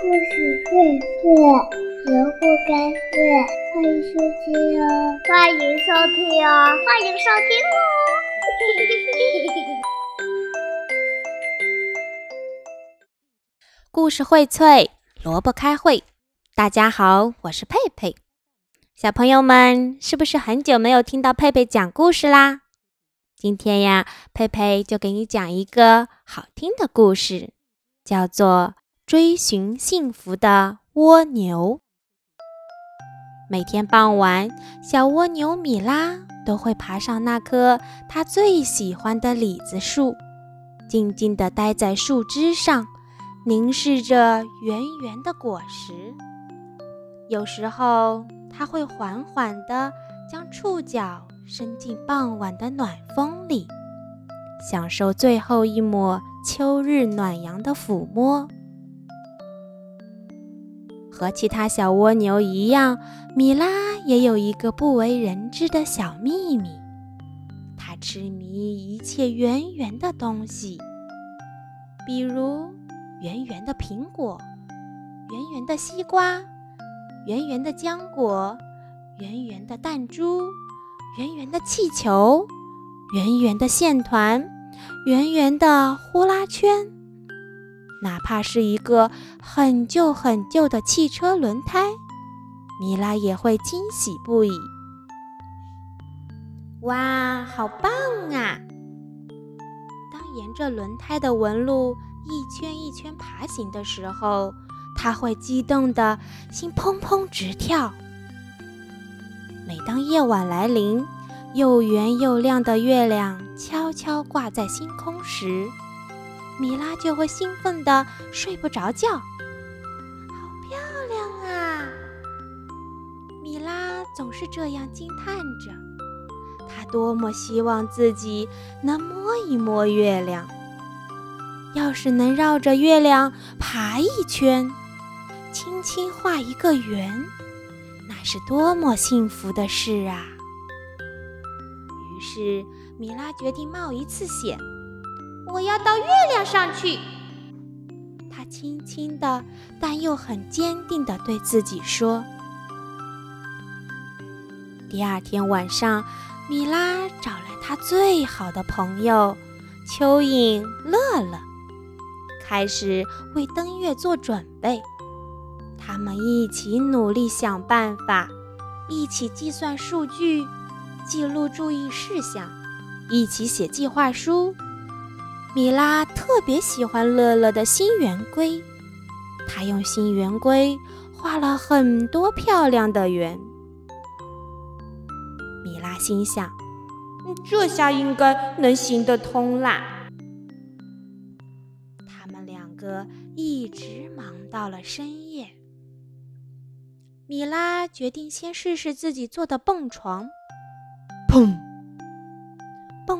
故事荟萃，萝卜开会，欢迎收听哦！欢迎收听哦！欢迎收听哦！故事荟萃，萝卜开会。大家好，我是佩佩。小朋友们，是不是很久没有听到佩佩讲故事啦？今天呀，佩佩就给你讲一个好听的故事，叫做《追寻幸福的蜗牛》。每天傍晚，小蜗牛米拉都会爬上那棵它最喜欢的李子树，静静地待在树枝上，凝视着圆圆的果实。有时候，它会缓缓地将触角。伸进傍晚的暖风里，享受最后一抹秋日暖阳的抚摸。和其他小蜗牛一样，米拉也有一个不为人知的小秘密：它痴迷一切圆圆的东西，比如圆圆的苹果、圆圆的西瓜、圆圆的浆果、圆圆的弹珠。圆圆的气球，圆圆的线团，圆圆的呼啦圈，哪怕是一个很旧很旧的汽车轮胎，米拉也会惊喜不已。哇，好棒啊！当沿着轮胎的纹路一圈一圈爬行的时候，他会激动的心砰砰直跳。每当夜晚来临，又圆又亮的月亮悄悄挂在星空时，米拉就会兴奋的睡不着觉。好漂亮啊！米拉总是这样惊叹着，她多么希望自己能摸一摸月亮。要是能绕着月亮爬一圈，轻轻画一个圆。那是多么幸福的事啊！于是米拉决定冒一次险，我要到月亮上去。他轻轻的，但又很坚定的对自己说。第二天晚上，米拉找来她最好的朋友蚯蚓乐乐，开始为登月做准备。他们一起努力想办法，一起计算数据，记录注意事项，一起写计划书。米拉特别喜欢乐乐的新圆规，她用新圆规画了很多漂亮的圆。米拉心想：“这下应该能行得通啦。”他们两个一直忙到了深夜。米拉决定先试试自己做的蹦床。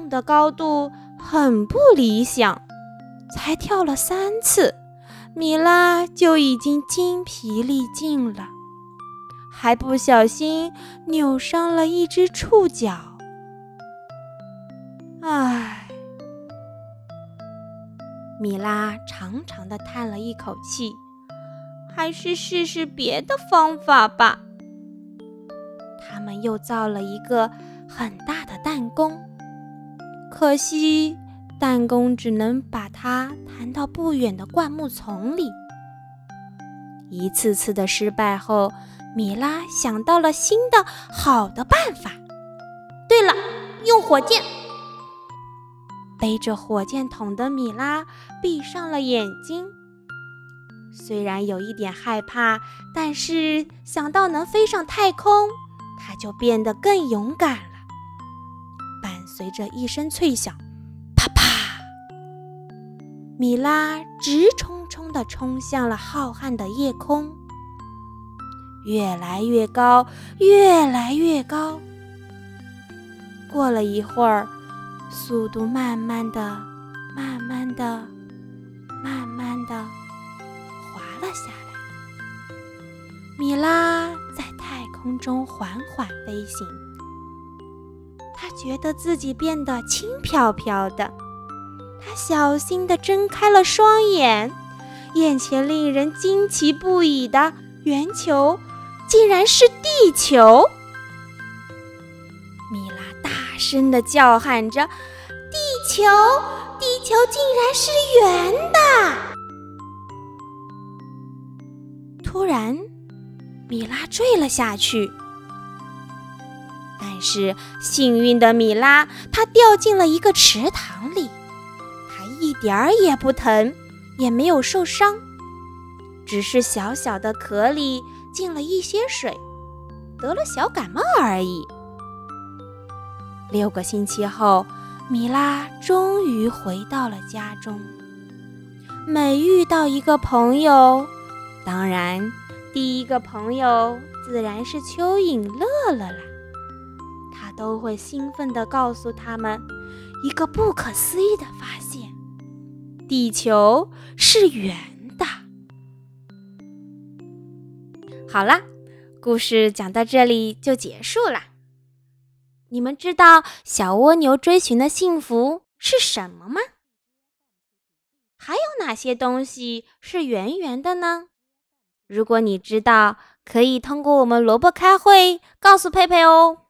的高度很不理想，才跳了三次，米拉就已经精疲力尽了，还不小心扭伤了一只触角。唉，米拉长长的叹了一口气。还是试试别的方法吧。他们又造了一个很大的弹弓，可惜弹弓只能把它弹到不远的灌木丛里。一次次的失败后，米拉想到了新的好的办法。对了，用火箭！背着火箭筒的米拉闭上了眼睛。虽然有一点害怕，但是想到能飞上太空，他就变得更勇敢。随着一声脆响，啪啪，米拉直冲冲地冲向了浩瀚的夜空，越来越高，越来越高。过了一会儿，速度慢慢的、慢慢的、慢慢的滑。了下来，米拉在太空中缓缓飞行。觉得自己变得轻飘飘的。他小心地睁开了双眼，眼前令人惊奇不已的圆球，竟然是地球！米拉大声的叫喊着：“地球，地球竟然是圆的！”突然，米拉坠了下去。是幸运的米拉，她掉进了一个池塘里，她一点儿也不疼，也没有受伤，只是小小的壳里进了一些水，得了小感冒而已。六个星期后，米拉终于回到了家中。每遇到一个朋友，当然第一个朋友自然是蚯蚓乐乐啦。都会兴奋地告诉他们一个不可思议的发现：地球是圆的。好啦，故事讲到这里就结束啦。你们知道小蜗牛追寻的幸福是什么吗？还有哪些东西是圆圆的呢？如果你知道，可以通过我们萝卜开会告诉佩佩哦。